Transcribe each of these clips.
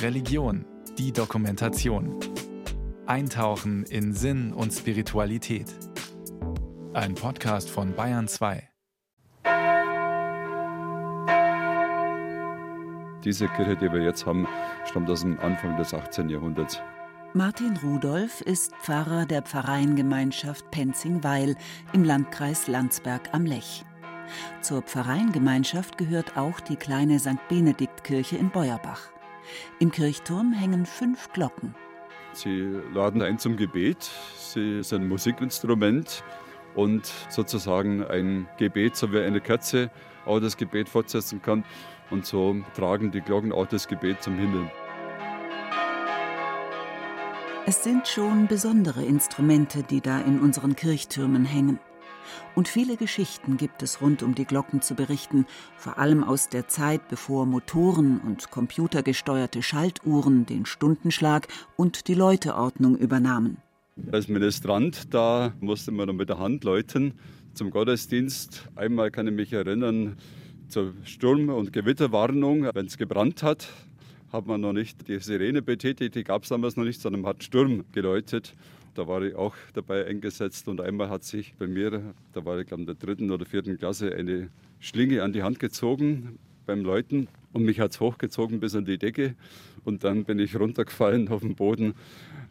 Religion, die Dokumentation. Eintauchen in Sinn und Spiritualität. Ein Podcast von Bayern 2. Diese Kirche, die wir jetzt haben, stammt aus dem Anfang des 18. Jahrhunderts. Martin Rudolph ist Pfarrer der Pfarreiengemeinschaft Penzingweil im Landkreis Landsberg am Lech. Zur Pfarreiengemeinschaft gehört auch die kleine St. Benediktkirche in Beuerbach. Im Kirchturm hängen fünf Glocken. Sie laden ein zum Gebet. Sie sind ein Musikinstrument und sozusagen ein Gebet, so wie eine Kerze auch das Gebet fortsetzen kann. Und so tragen die Glocken auch das Gebet zum Himmel. Es sind schon besondere Instrumente, die da in unseren Kirchtürmen hängen. Und viele Geschichten gibt es rund um die Glocken zu berichten, vor allem aus der Zeit, bevor Motoren und computergesteuerte Schaltuhren den Stundenschlag und die Läuteordnung übernahmen. Als Ministrant, da musste man noch mit der Hand läuten zum Gottesdienst. Einmal kann ich mich erinnern, zur Sturm- und Gewitterwarnung, wenn es gebrannt hat, hat man noch nicht die Sirene betätigt, die gab es damals noch nicht, sondern hat Sturm geläutet. Da war ich auch dabei eingesetzt und einmal hat sich bei mir, da war ich glaube in der dritten oder vierten Klasse, eine Schlinge an die Hand gezogen beim Läuten und mich hat es hochgezogen bis an die Decke und dann bin ich runtergefallen auf den Boden,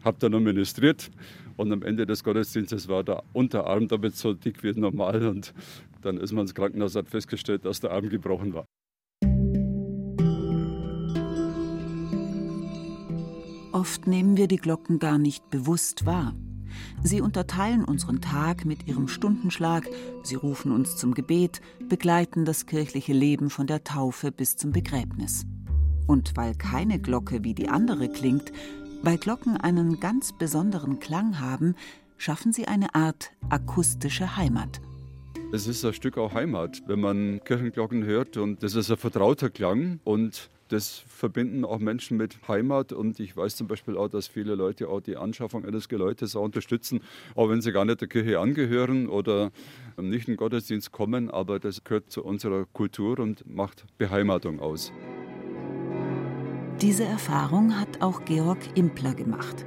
habe dann noch ministriert und am Ende des Gottesdienstes war der Unterarm damit so dick wie normal und dann ist man ins Krankenhaus hat festgestellt, dass der Arm gebrochen war. Oft nehmen wir die Glocken gar nicht bewusst wahr. Sie unterteilen unseren Tag mit ihrem Stundenschlag, sie rufen uns zum Gebet, begleiten das kirchliche Leben von der Taufe bis zum Begräbnis. Und weil keine Glocke wie die andere klingt, weil Glocken einen ganz besonderen Klang haben, schaffen sie eine Art akustische Heimat. Es ist ein Stück auch Heimat, wenn man Kirchenglocken hört und das ist ein vertrauter Klang und das verbinden auch Menschen mit Heimat und ich weiß zum Beispiel auch, dass viele Leute auch die Anschaffung eines Geläutes auch unterstützen, auch wenn sie gar nicht der Kirche angehören oder nicht in den Gottesdienst kommen, aber das gehört zu unserer Kultur und macht Beheimatung aus. Diese Erfahrung hat auch Georg Impler gemacht.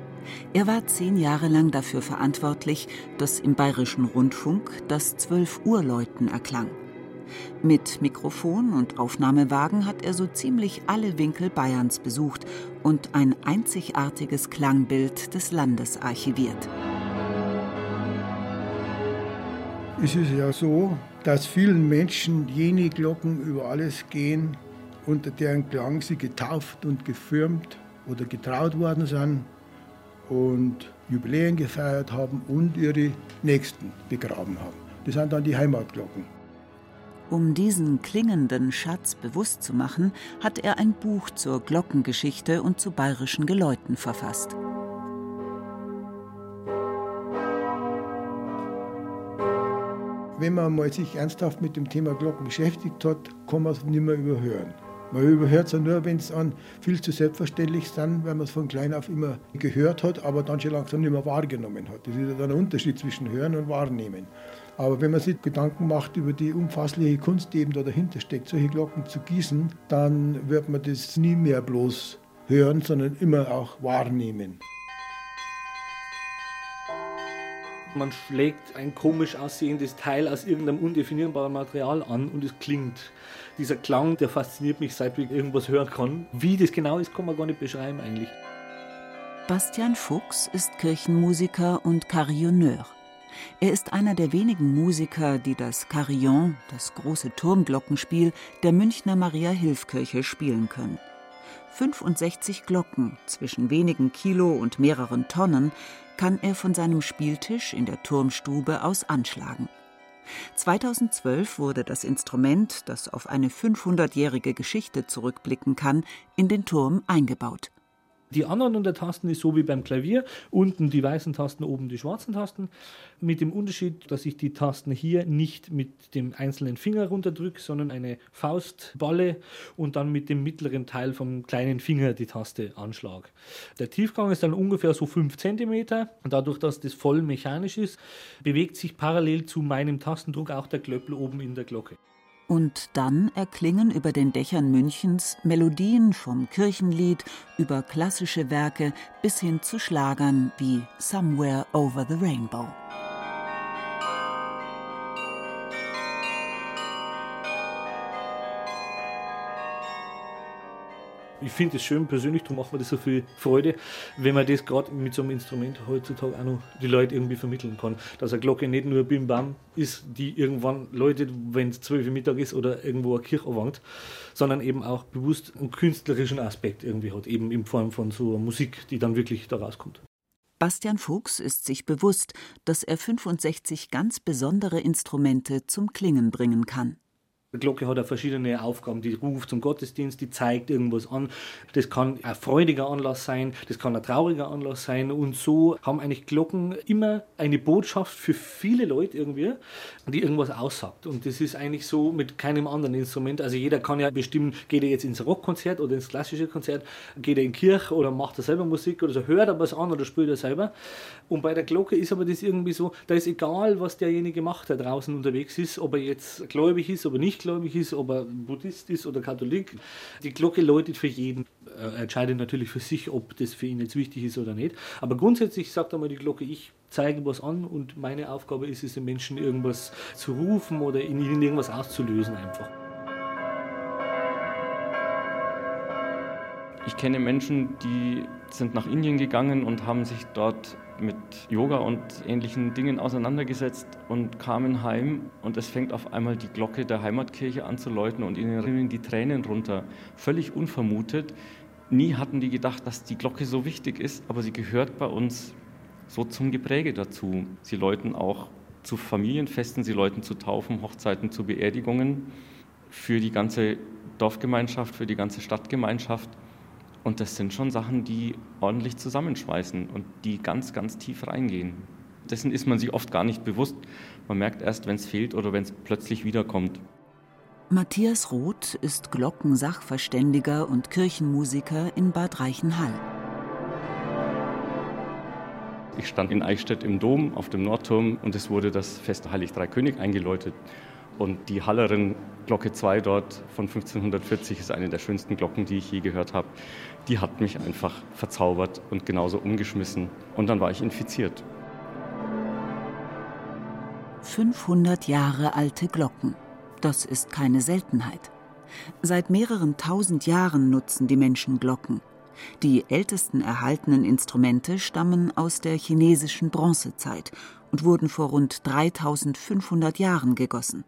Er war zehn Jahre lang dafür verantwortlich, dass im bayerischen Rundfunk das 12 Uhr Läuten erklang. Mit Mikrofon und Aufnahmewagen hat er so ziemlich alle Winkel Bayerns besucht und ein einzigartiges Klangbild des Landes archiviert. Es ist ja so, dass vielen Menschen jene Glocken über alles gehen, unter deren Klang sie getauft und gefirmt oder getraut worden sind und Jubiläen gefeiert haben und ihre Nächsten begraben haben. Das sind dann die Heimatglocken. Um diesen klingenden Schatz bewusst zu machen, hat er ein Buch zur Glockengeschichte und zu bayerischen Geläuten verfasst. Wenn man mal sich ernsthaft mit dem Thema Glocken beschäftigt hat, kann man es nicht mehr überhören. Man überhört es ja nur, wenn es an viel zu selbstverständlich sind, weil man es von klein auf immer gehört hat, aber dann schon langsam nicht mehr wahrgenommen hat. Das ist ja dann ein Unterschied zwischen Hören und Wahrnehmen. Aber wenn man sich Gedanken macht über die umfassliche Kunst, die eben da dahinter steckt, solche Glocken zu gießen, dann wird man das nie mehr bloß hören, sondern immer auch wahrnehmen. Man schlägt ein komisch aussehendes Teil aus irgendeinem undefinierbaren Material an und es klingt. Dieser Klang, der fasziniert mich, seit ich irgendwas hören kann. Wie das genau ist, kann man gar nicht beschreiben eigentlich. Bastian Fuchs ist Kirchenmusiker und Carillonneur. Er ist einer der wenigen Musiker, die das Carillon, das große Turmglockenspiel der Münchner Maria-Hilf-Kirche spielen können. 65 Glocken zwischen wenigen Kilo und mehreren Tonnen kann er von seinem Spieltisch in der Turmstube aus anschlagen. 2012 wurde das Instrument, das auf eine 500-jährige Geschichte zurückblicken kann, in den Turm eingebaut. Die Anordnung der Tasten ist so wie beim Klavier. Unten die weißen Tasten, oben die schwarzen Tasten. Mit dem Unterschied, dass ich die Tasten hier nicht mit dem einzelnen Finger runterdrücke, sondern eine Faustballe und dann mit dem mittleren Teil vom kleinen Finger die Taste anschlage. Der Tiefgang ist dann ungefähr so 5 cm. Dadurch, dass das voll mechanisch ist, bewegt sich parallel zu meinem Tastendruck auch der Klöppel oben in der Glocke. Und dann erklingen über den Dächern Münchens Melodien vom Kirchenlied über klassische Werke bis hin zu Schlagern wie Somewhere Over the Rainbow. Ich finde es schön persönlich, darum macht mir das so viel Freude, wenn man das gerade mit so einem Instrument heutzutage auch noch die Leute irgendwie vermitteln kann. Dass eine Glocke nicht nur Bim Bam ist, die irgendwann läutet, wenn es zwölf Uhr Mittag ist oder irgendwo eine Kirche erwangt, sondern eben auch bewusst einen künstlerischen Aspekt irgendwie hat, eben in Form von so Musik, die dann wirklich da rauskommt. Bastian Fuchs ist sich bewusst, dass er 65 ganz besondere Instrumente zum Klingen bringen kann. Die Glocke hat ja verschiedene Aufgaben. Die ruft zum Gottesdienst, die zeigt irgendwas an. Das kann ein freudiger Anlass sein, das kann ein trauriger Anlass sein. Und so haben eigentlich Glocken immer eine Botschaft für viele Leute irgendwie, die irgendwas aussagt. Und das ist eigentlich so mit keinem anderen Instrument. Also jeder kann ja bestimmen, geht er jetzt ins Rockkonzert oder ins klassische Konzert, geht er in Kirche oder macht er selber Musik oder so, hört er was an oder spielt er selber. Und bei der Glocke ist aber das irgendwie so, da ist egal, was derjenige macht, der draußen unterwegs ist, ob er jetzt gläubig ist, ob er nicht gläubig ist, ob er Buddhist ist oder Katholik. Die Glocke läutet für jeden. Er entscheidet natürlich für sich, ob das für ihn jetzt wichtig ist oder nicht. Aber grundsätzlich sagt einmal die Glocke, ich zeige was an und meine Aufgabe ist es, den Menschen irgendwas zu rufen oder in ihnen irgendwas auszulösen einfach. Ich kenne Menschen, die sind nach Indien gegangen und haben sich dort mit Yoga und ähnlichen Dingen auseinandergesetzt und kamen heim und es fängt auf einmal die Glocke der Heimatkirche an zu läuten und ihnen rinnen die Tränen runter. Völlig unvermutet. Nie hatten die gedacht, dass die Glocke so wichtig ist, aber sie gehört bei uns so zum Gepräge dazu. Sie läuten auch zu Familienfesten, sie läuten zu Taufen, Hochzeiten, zu Beerdigungen für die ganze Dorfgemeinschaft, für die ganze Stadtgemeinschaft. Und das sind schon Sachen, die ordentlich zusammenschweißen und die ganz, ganz tief reingehen. Dessen ist man sich oft gar nicht bewusst. Man merkt erst, wenn es fehlt oder wenn es plötzlich wiederkommt. Matthias Roth ist Glockensachverständiger und Kirchenmusiker in Bad Reichenhall. Ich stand in Eichstätt im Dom auf dem Nordturm und es wurde das Fest Heilig Drei König eingeläutet. Und die Hallerin Glocke 2 dort von 1540 ist eine der schönsten Glocken, die ich je gehört habe. Die hat mich einfach verzaubert und genauso umgeschmissen. Und dann war ich infiziert. 500 Jahre alte Glocken. Das ist keine Seltenheit. Seit mehreren tausend Jahren nutzen die Menschen Glocken. Die ältesten erhaltenen Instrumente stammen aus der chinesischen Bronzezeit und wurden vor rund 3500 Jahren gegossen.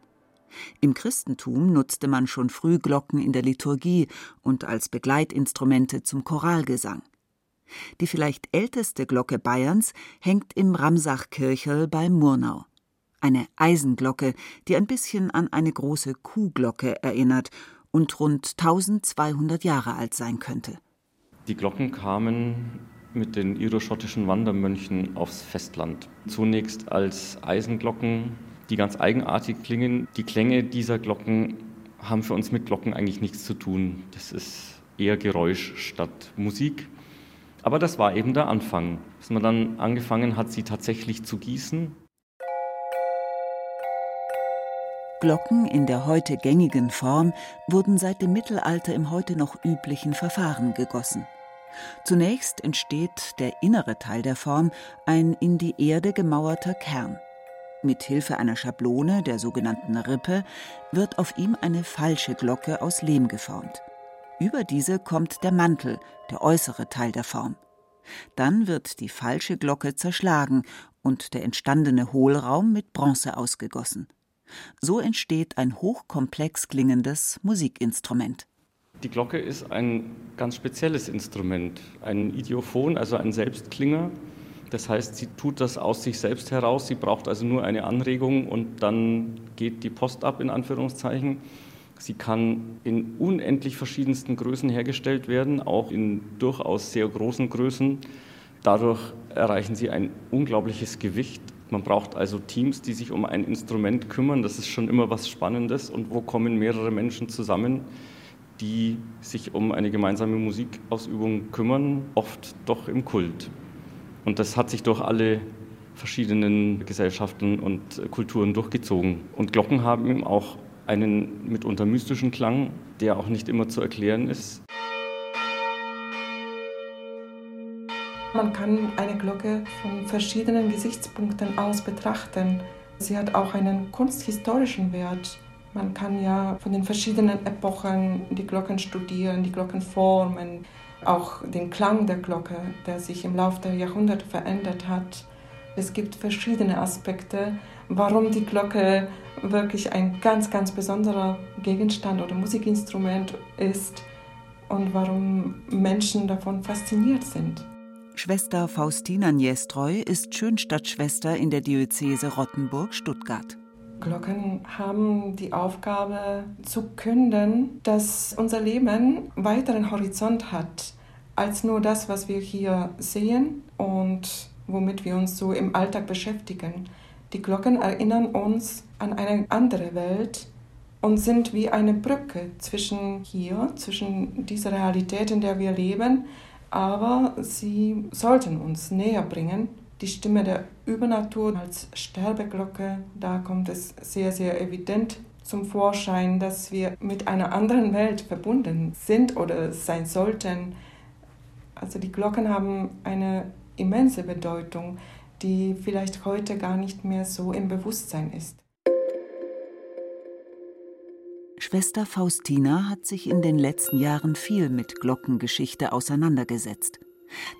Im Christentum nutzte man schon früh Glocken in der Liturgie und als Begleitinstrumente zum Choralgesang. Die vielleicht älteste Glocke Bayerns hängt im Ramsachkirchel bei Murnau. Eine Eisenglocke, die ein bisschen an eine große Kuhglocke erinnert und rund 1200 Jahre alt sein könnte. Die Glocken kamen mit den iroschottischen Wandermönchen aufs Festland. Zunächst als Eisenglocken, die ganz eigenartig klingen. Die Klänge dieser Glocken haben für uns mit Glocken eigentlich nichts zu tun. Das ist eher Geräusch statt Musik. Aber das war eben der Anfang, dass man dann angefangen hat, sie tatsächlich zu gießen. Glocken in der heute gängigen Form wurden seit dem Mittelalter im heute noch üblichen Verfahren gegossen. Zunächst entsteht der innere Teil der Form, ein in die Erde gemauerter Kern. Mit Hilfe einer Schablone, der sogenannten Rippe, wird auf ihm eine falsche Glocke aus Lehm geformt. Über diese kommt der Mantel, der äußere Teil der Form. Dann wird die falsche Glocke zerschlagen und der entstandene Hohlraum mit Bronze ausgegossen. So entsteht ein hochkomplex klingendes Musikinstrument. Die Glocke ist ein ganz spezielles Instrument, ein Idiophon, also ein Selbstklinger, das heißt, sie tut das aus sich selbst heraus. Sie braucht also nur eine Anregung und dann geht die Post ab, in Anführungszeichen. Sie kann in unendlich verschiedensten Größen hergestellt werden, auch in durchaus sehr großen Größen. Dadurch erreichen sie ein unglaubliches Gewicht. Man braucht also Teams, die sich um ein Instrument kümmern. Das ist schon immer was Spannendes. Und wo kommen mehrere Menschen zusammen, die sich um eine gemeinsame Musikausübung kümmern? Oft doch im Kult. Und das hat sich durch alle verschiedenen Gesellschaften und Kulturen durchgezogen. Und Glocken haben eben auch einen mitunter mystischen Klang, der auch nicht immer zu erklären ist. Man kann eine Glocke von verschiedenen Gesichtspunkten aus betrachten. Sie hat auch einen kunsthistorischen Wert. Man kann ja von den verschiedenen Epochen die Glocken studieren, die Glockenformen, auch den Klang der Glocke, der sich im Laufe der Jahrhunderte verändert hat. Es gibt verschiedene Aspekte, warum die Glocke wirklich ein ganz, ganz besonderer Gegenstand oder Musikinstrument ist und warum Menschen davon fasziniert sind. Schwester Faustina Niestreu ist Schönstadtschwester in der Diözese Rottenburg-Stuttgart. Glocken haben die Aufgabe zu künden, dass unser Leben weiteren Horizont hat als nur das, was wir hier sehen und womit wir uns so im Alltag beschäftigen. Die Glocken erinnern uns an eine andere Welt und sind wie eine Brücke zwischen hier, zwischen dieser Realität, in der wir leben, aber sie sollten uns näher bringen. Die Stimme der Übernatur als Sterbeglocke, da kommt es sehr, sehr evident zum Vorschein, dass wir mit einer anderen Welt verbunden sind oder sein sollten. Also die Glocken haben eine immense Bedeutung, die vielleicht heute gar nicht mehr so im Bewusstsein ist. Schwester Faustina hat sich in den letzten Jahren viel mit Glockengeschichte auseinandergesetzt.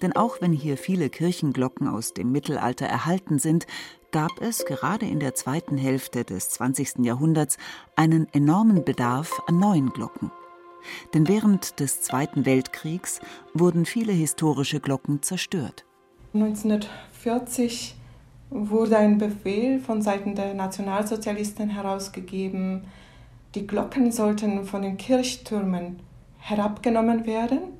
Denn auch wenn hier viele Kirchenglocken aus dem Mittelalter erhalten sind, gab es gerade in der zweiten Hälfte des 20. Jahrhunderts einen enormen Bedarf an neuen Glocken. Denn während des Zweiten Weltkriegs wurden viele historische Glocken zerstört. 1940 wurde ein Befehl von Seiten der Nationalsozialisten herausgegeben, die Glocken sollten von den Kirchtürmen herabgenommen werden.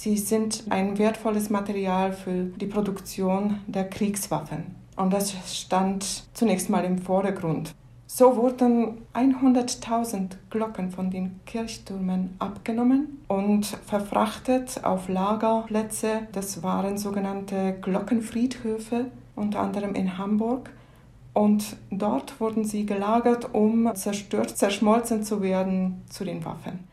Sie sind ein wertvolles Material für die Produktion der Kriegswaffen. Und das stand zunächst mal im Vordergrund. So wurden 100.000 Glocken von den Kirchtürmen abgenommen und verfrachtet auf Lagerplätze. Das waren sogenannte Glockenfriedhöfe, unter anderem in Hamburg. Und dort wurden sie gelagert, um zerstört, zerschmolzen zu werden zu den Waffen.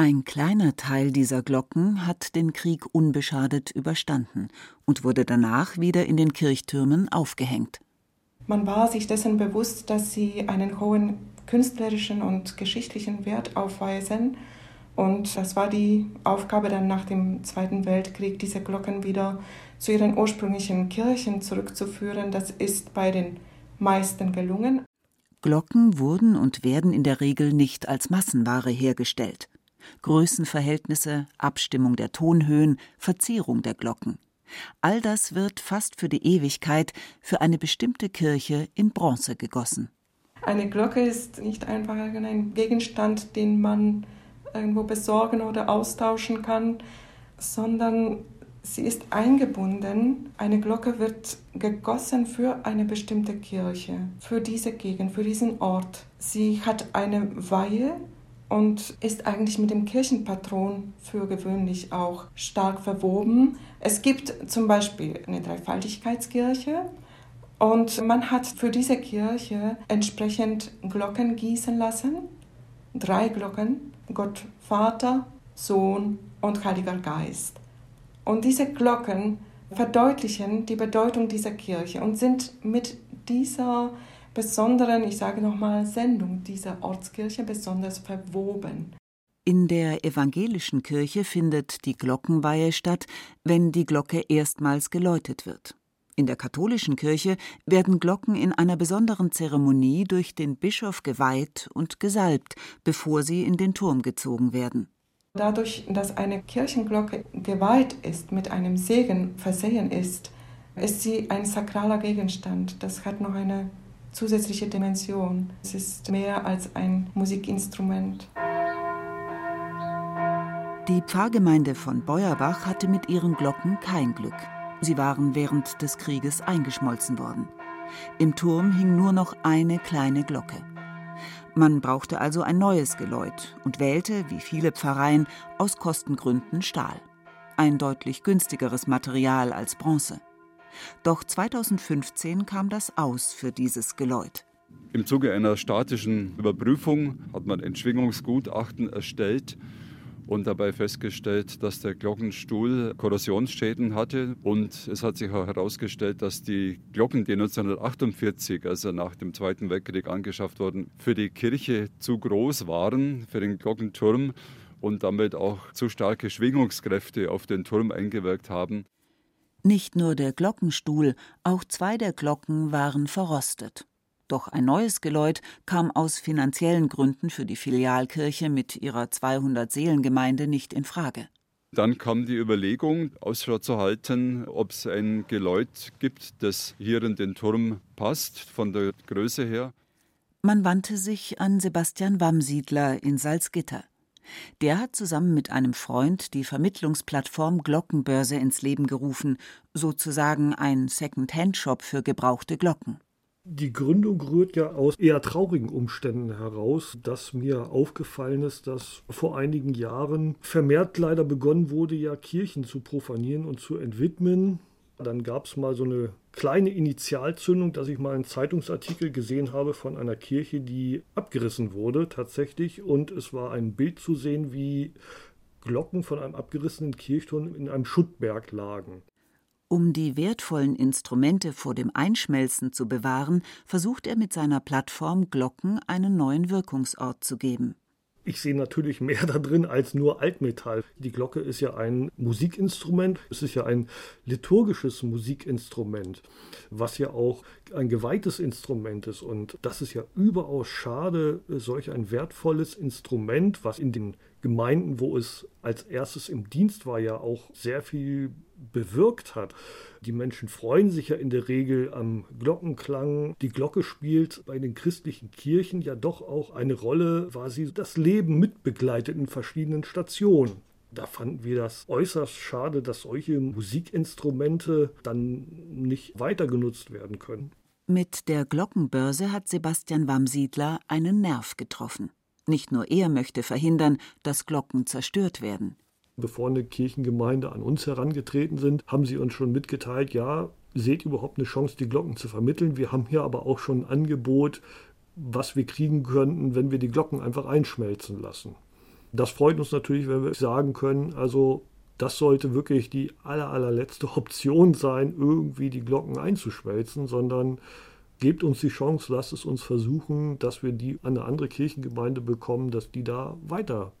Ein kleiner Teil dieser Glocken hat den Krieg unbeschadet überstanden und wurde danach wieder in den Kirchtürmen aufgehängt. Man war sich dessen bewusst, dass sie einen hohen künstlerischen und geschichtlichen Wert aufweisen. Und das war die Aufgabe dann nach dem Zweiten Weltkrieg, diese Glocken wieder zu ihren ursprünglichen Kirchen zurückzuführen. Das ist bei den meisten gelungen. Glocken wurden und werden in der Regel nicht als Massenware hergestellt. Größenverhältnisse, Abstimmung der Tonhöhen, Verzierung der Glocken. All das wird fast für die Ewigkeit für eine bestimmte Kirche in Bronze gegossen. Eine Glocke ist nicht einfach ein Gegenstand, den man irgendwo besorgen oder austauschen kann, sondern sie ist eingebunden. Eine Glocke wird gegossen für eine bestimmte Kirche, für diese Gegend, für diesen Ort. Sie hat eine Weihe und ist eigentlich mit dem Kirchenpatron für gewöhnlich auch stark verwoben. Es gibt zum Beispiel eine Dreifaltigkeitskirche und man hat für diese Kirche entsprechend Glocken gießen lassen. Drei Glocken, Gott Vater, Sohn und Heiliger Geist. Und diese Glocken verdeutlichen die Bedeutung dieser Kirche und sind mit dieser besonderen, ich sage nochmal, Sendung dieser Ortskirche besonders verwoben. In der evangelischen Kirche findet die Glockenweihe statt, wenn die Glocke erstmals geläutet wird. In der katholischen Kirche werden Glocken in einer besonderen Zeremonie durch den Bischof geweiht und gesalbt, bevor sie in den Turm gezogen werden. Dadurch, dass eine Kirchenglocke geweiht ist, mit einem Segen versehen ist, ist sie ein sakraler Gegenstand. Das hat noch eine zusätzliche Dimension. Es ist mehr als ein Musikinstrument. Die Pfarrgemeinde von Beuerbach hatte mit ihren Glocken kein Glück. Sie waren während des Krieges eingeschmolzen worden. Im Turm hing nur noch eine kleine Glocke. Man brauchte also ein neues Geläut und wählte, wie viele Pfarreien, aus Kostengründen Stahl. Ein deutlich günstigeres Material als Bronze. Doch 2015 kam das aus für dieses Geläut. Im Zuge einer statischen Überprüfung hat man ein Schwingungsgutachten erstellt und dabei festgestellt, dass der Glockenstuhl Korrosionsschäden hatte. Und es hat sich auch herausgestellt, dass die Glocken, die 1948, also nach dem Zweiten Weltkrieg angeschafft wurden, für die Kirche zu groß waren, für den Glockenturm und damit auch zu starke Schwingungskräfte auf den Turm eingewirkt haben. Nicht nur der Glockenstuhl, auch zwei der Glocken waren verrostet. Doch ein neues Geläut kam aus finanziellen Gründen für die Filialkirche mit ihrer 200 Seelengemeinde nicht in Frage. Dann kam die Überlegung, Ausschau zu halten, ob es ein Geläut gibt, das hier in den Turm passt, von der Größe her. Man wandte sich an Sebastian Wamsiedler in Salzgitter. Der hat zusammen mit einem Freund die Vermittlungsplattform Glockenbörse ins Leben gerufen, sozusagen ein Second-Hand-Shop für gebrauchte Glocken. Die Gründung rührt ja aus eher traurigen Umständen heraus, dass mir aufgefallen ist, dass vor einigen Jahren vermehrt leider begonnen wurde, ja Kirchen zu profanieren und zu entwidmen. Dann gab es mal so eine kleine Initialzündung, dass ich mal einen Zeitungsartikel gesehen habe von einer Kirche, die abgerissen wurde tatsächlich. Und es war ein Bild zu sehen, wie Glocken von einem abgerissenen Kirchturm in einem Schuttberg lagen. Um die wertvollen Instrumente vor dem Einschmelzen zu bewahren, versucht er mit seiner Plattform Glocken einen neuen Wirkungsort zu geben. Ich sehe natürlich mehr da drin als nur Altmetall. Die Glocke ist ja ein Musikinstrument, es ist ja ein liturgisches Musikinstrument, was ja auch ein geweihtes Instrument ist. Und das ist ja überaus schade, solch ein wertvolles Instrument, was in den Gemeinden, wo es als erstes im Dienst war, ja auch sehr viel bewirkt hat. Die Menschen freuen sich ja in der Regel am Glockenklang. Die Glocke spielt bei den christlichen Kirchen ja doch auch eine Rolle, weil sie das Leben mitbegleitet in verschiedenen Stationen. Da fanden wir das äußerst schade, dass solche Musikinstrumente dann nicht weiter genutzt werden können. Mit der Glockenbörse hat Sebastian Wamsiedler einen Nerv getroffen. Nicht nur er möchte verhindern, dass Glocken zerstört werden. Bevor eine Kirchengemeinde an uns herangetreten sind, haben sie uns schon mitgeteilt, ja, seht überhaupt eine Chance, die Glocken zu vermitteln. Wir haben hier aber auch schon ein Angebot, was wir kriegen könnten, wenn wir die Glocken einfach einschmelzen lassen. Das freut uns natürlich, wenn wir sagen können, also das sollte wirklich die aller, allerletzte Option sein, irgendwie die Glocken einzuschmelzen, sondern gebt uns die Chance, lasst es uns versuchen, dass wir die an eine andere Kirchengemeinde bekommen, dass die da weiter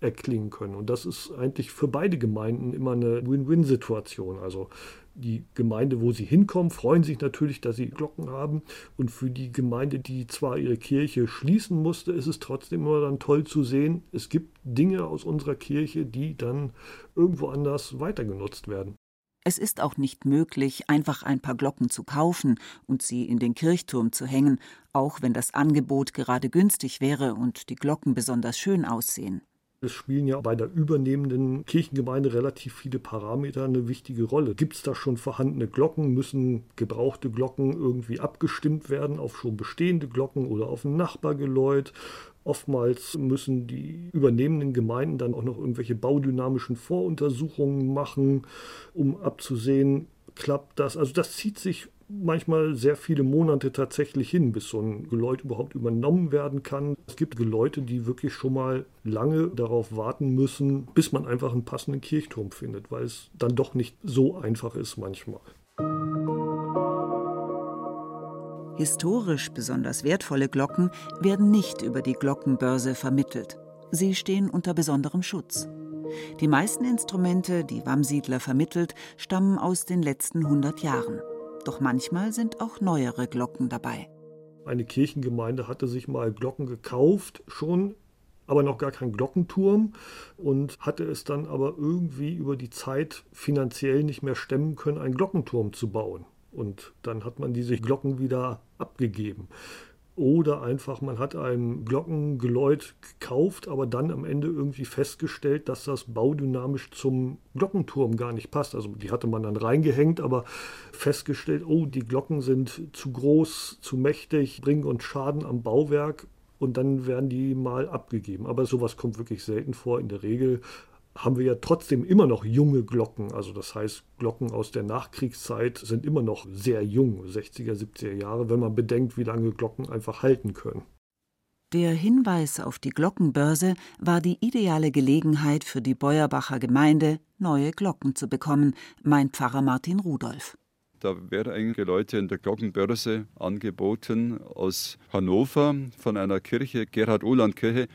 erklingen können. Und das ist eigentlich für beide Gemeinden immer eine Win-Win-Situation. Also die Gemeinde, wo sie hinkommen, freuen sich natürlich, dass sie Glocken haben. Und für die Gemeinde, die zwar ihre Kirche schließen musste, ist es trotzdem immer dann toll zu sehen, es gibt Dinge aus unserer Kirche, die dann irgendwo anders weitergenutzt werden. Es ist auch nicht möglich, einfach ein paar Glocken zu kaufen und sie in den Kirchturm zu hängen, auch wenn das Angebot gerade günstig wäre und die Glocken besonders schön aussehen. Es spielen ja bei der übernehmenden Kirchengemeinde relativ viele Parameter eine wichtige Rolle. Gibt es da schon vorhandene Glocken? Müssen gebrauchte Glocken irgendwie abgestimmt werden auf schon bestehende Glocken oder auf ein Nachbargeläut? Oftmals müssen die übernehmenden Gemeinden dann auch noch irgendwelche baudynamischen Voruntersuchungen machen, um abzusehen, klappt das. Also das zieht sich manchmal sehr viele Monate tatsächlich hin, bis so ein Geläut überhaupt übernommen werden kann. Es gibt Geläute, die wirklich schon mal lange darauf warten müssen, bis man einfach einen passenden Kirchturm findet, weil es dann doch nicht so einfach ist manchmal. Historisch besonders wertvolle Glocken werden nicht über die Glockenbörse vermittelt. Sie stehen unter besonderem Schutz. Die meisten Instrumente, die Wamsiedler vermittelt, stammen aus den letzten 100 Jahren. Doch manchmal sind auch neuere Glocken dabei. Eine Kirchengemeinde hatte sich mal Glocken gekauft, schon aber noch gar kein Glockenturm und hatte es dann aber irgendwie über die Zeit finanziell nicht mehr stemmen können, einen Glockenturm zu bauen. Und dann hat man diese Glocken wieder abgegeben. Oder einfach, man hat ein Glockengeläut gekauft, aber dann am Ende irgendwie festgestellt, dass das baudynamisch zum Glockenturm gar nicht passt. Also die hatte man dann reingehängt, aber festgestellt, oh, die Glocken sind zu groß, zu mächtig, bringen uns Schaden am Bauwerk und dann werden die mal abgegeben. Aber sowas kommt wirklich selten vor. In der Regel haben wir ja trotzdem immer noch junge Glocken. Also das heißt, Glocken aus der Nachkriegszeit sind immer noch sehr jung, 60er, 70er Jahre, wenn man bedenkt, wie lange Glocken einfach halten können. Der Hinweis auf die Glockenbörse war die ideale Gelegenheit für die Beuerbacher Gemeinde, neue Glocken zu bekommen, meint Pfarrer Martin Rudolf. Da werden einige Leute in der Glockenbörse angeboten aus Hannover von einer Kirche, Gerhard-Uhland-Kirche,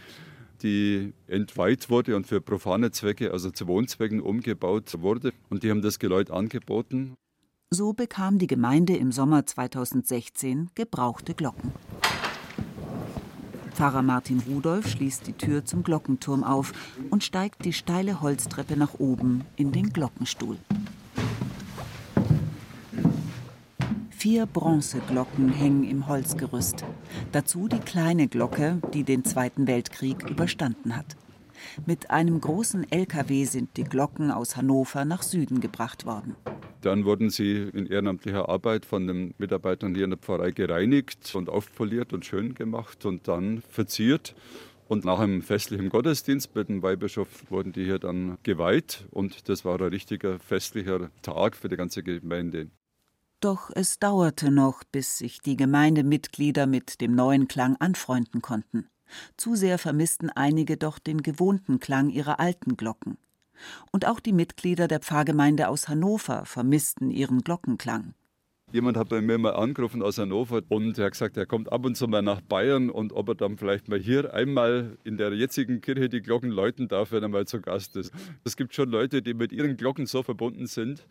die entweiht wurde und für profane Zwecke, also zu Wohnzwecken umgebaut wurde. Und die haben das Geläut angeboten. So bekam die Gemeinde im Sommer 2016 gebrauchte Glocken. Pfarrer Martin Rudolf schließt die Tür zum Glockenturm auf und steigt die steile Holztreppe nach oben in den Glockenstuhl. Vier Bronzeglocken hängen im Holzgerüst. Dazu die kleine Glocke, die den Zweiten Weltkrieg überstanden hat. Mit einem großen LKW sind die Glocken aus Hannover nach Süden gebracht worden. Dann wurden sie in ehrenamtlicher Arbeit von den Mitarbeitern hier in der Pfarrei gereinigt und aufpoliert und schön gemacht und dann verziert. Und nach einem festlichen Gottesdienst mit dem Weihbischof wurden die hier dann geweiht. Und das war ein richtiger festlicher Tag für die ganze Gemeinde. Doch es dauerte noch, bis sich die Gemeindemitglieder mit dem neuen Klang anfreunden konnten. Zu sehr vermissten einige doch den gewohnten Klang ihrer alten Glocken. Und auch die Mitglieder der Pfarrgemeinde aus Hannover vermissten ihren Glockenklang. Jemand hat bei mir mal angerufen aus Hannover und er hat gesagt, er kommt ab und zu mal nach Bayern und ob er dann vielleicht mal hier einmal in der jetzigen Kirche die Glocken läuten darf, wenn er mal zu Gast ist. Es gibt schon Leute, die mit ihren Glocken so verbunden sind,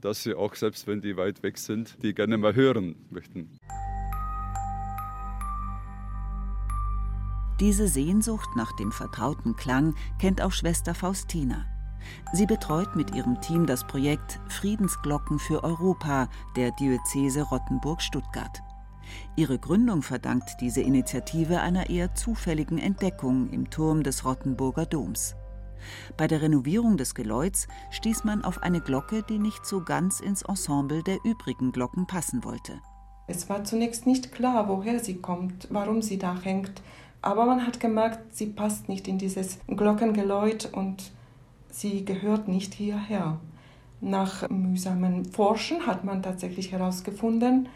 dass sie auch, selbst wenn die weit weg sind, die gerne mal hören möchten. Diese Sehnsucht nach dem vertrauten Klang kennt auch Schwester Faustina. Sie betreut mit ihrem Team das Projekt Friedensglocken für Europa der Diözese Rottenburg-Stuttgart. Ihre Gründung verdankt diese Initiative einer eher zufälligen Entdeckung im Turm des Rottenburger Doms. Bei der Renovierung des Geläuts stieß man auf eine Glocke, die nicht so ganz ins Ensemble der übrigen Glocken passen wollte. Es war zunächst nicht klar, woher sie kommt, warum sie da hängt, aber man hat gemerkt, sie passt nicht in dieses Glockengeläut und sie gehört nicht hierher. Nach mühsamem Forschen hat man tatsächlich herausgefunden,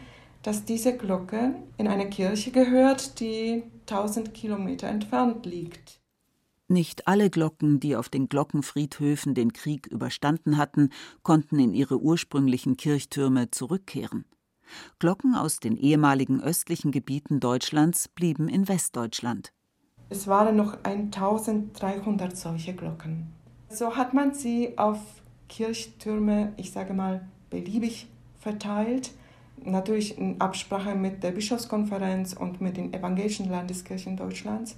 dass diese Glocke in eine Kirche gehört, die 1000 Kilometer entfernt liegt. Nicht alle Glocken, die auf den Glockenfriedhöfen den Krieg überstanden hatten, konnten in ihre ursprünglichen Kirchtürme zurückkehren. Glocken aus den ehemaligen östlichen Gebieten Deutschlands blieben in Westdeutschland. Es waren noch 1300 solche Glocken. So hat man sie auf Kirchtürme, ich sage mal, beliebig verteilt. Natürlich in Absprache mit der Bischofskonferenz und mit den evangelischen Landeskirchen Deutschlands.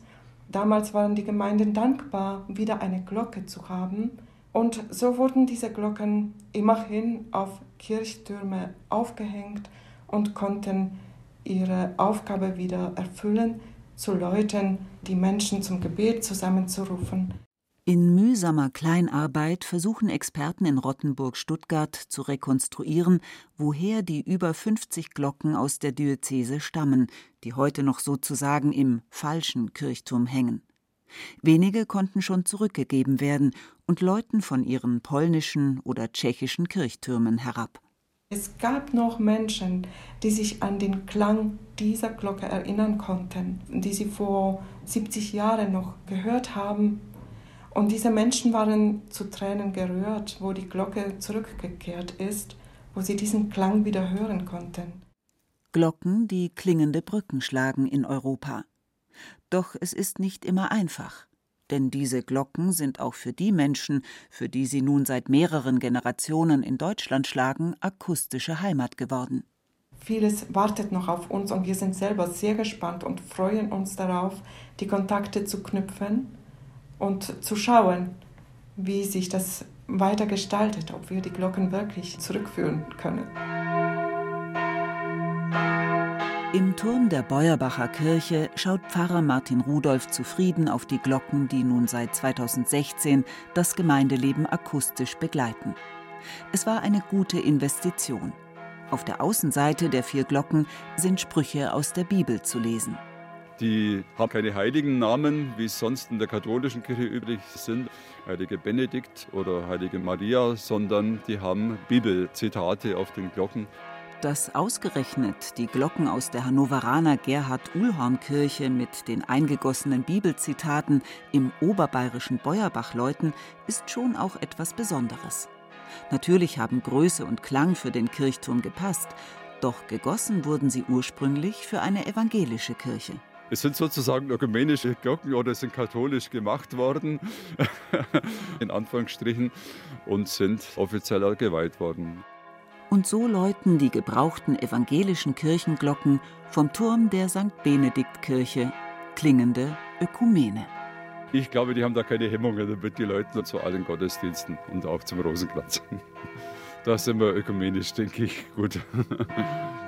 Damals waren die Gemeinden dankbar, wieder eine Glocke zu haben. Und so wurden diese Glocken immerhin auf Kirchtürme aufgehängt und konnten ihre Aufgabe wieder erfüllen, zu läuten, die Menschen zum Gebet zusammenzurufen. In mühsamer Kleinarbeit versuchen Experten in Rottenburg-Stuttgart zu rekonstruieren, woher die über 50 Glocken aus der Diözese stammen, die heute noch sozusagen im falschen Kirchturm hängen. Wenige konnten schon zurückgegeben werden und läuten von ihren polnischen oder tschechischen Kirchtürmen herab. Es gab noch Menschen, die sich an den Klang dieser Glocke erinnern konnten, die sie vor 70 Jahren noch gehört haben und diese Menschen waren zu Tränen gerührt, wo die Glocke zurückgekehrt ist, wo sie diesen Klang wieder hören konnten. Glocken, die klingende Brücken schlagen in Europa. Doch es ist nicht immer einfach. Denn diese Glocken sind auch für die Menschen, für die sie nun seit mehreren Generationen in Deutschland schlagen, akustische Heimat geworden. Vieles wartet noch auf uns und wir sind selber sehr gespannt und freuen uns darauf, die Kontakte zu knüpfen und zu schauen, wie sich das weiter gestaltet, ob wir die Glocken wirklich zurückführen können. Im Turm der Beuerbacher Kirche schaut Pfarrer Martin Rudolf zufrieden auf die Glocken, die nun seit 2016 das Gemeindeleben akustisch begleiten. Es war eine gute Investition. Auf der Außenseite der vier Glocken sind Sprüche aus der Bibel zu lesen. Die haben keine heiligen Namen, wie es sonst in der katholischen Kirche üblich sind, heilige Benedikt oder heilige Maria, sondern die haben Bibelzitate auf den Glocken. Dass ausgerechnet die Glocken aus der Hannoveraner Gerhard-Uhlhorn-Kirche mit den eingegossenen Bibelzitaten im oberbayerischen Beuerbach läuten, ist schon auch etwas Besonderes. Natürlich haben Größe und Klang für den Kirchturm gepasst, doch gegossen wurden sie ursprünglich für eine evangelische Kirche. Es sind sozusagen ökumenische Glocken oder sind katholisch gemacht worden, in Anführungsstrichen, und sind offiziell geweiht worden. Und so läuten die gebrauchten evangelischen Kirchenglocken vom Turm der St. Benedikt-Kirche klingende Ökumene. Ich glaube, die haben da keine Hemmungen damit, die Leute zu allen Gottesdiensten und auch zum Rosenkranz. Da sind wir ökumenisch, denke ich, gut.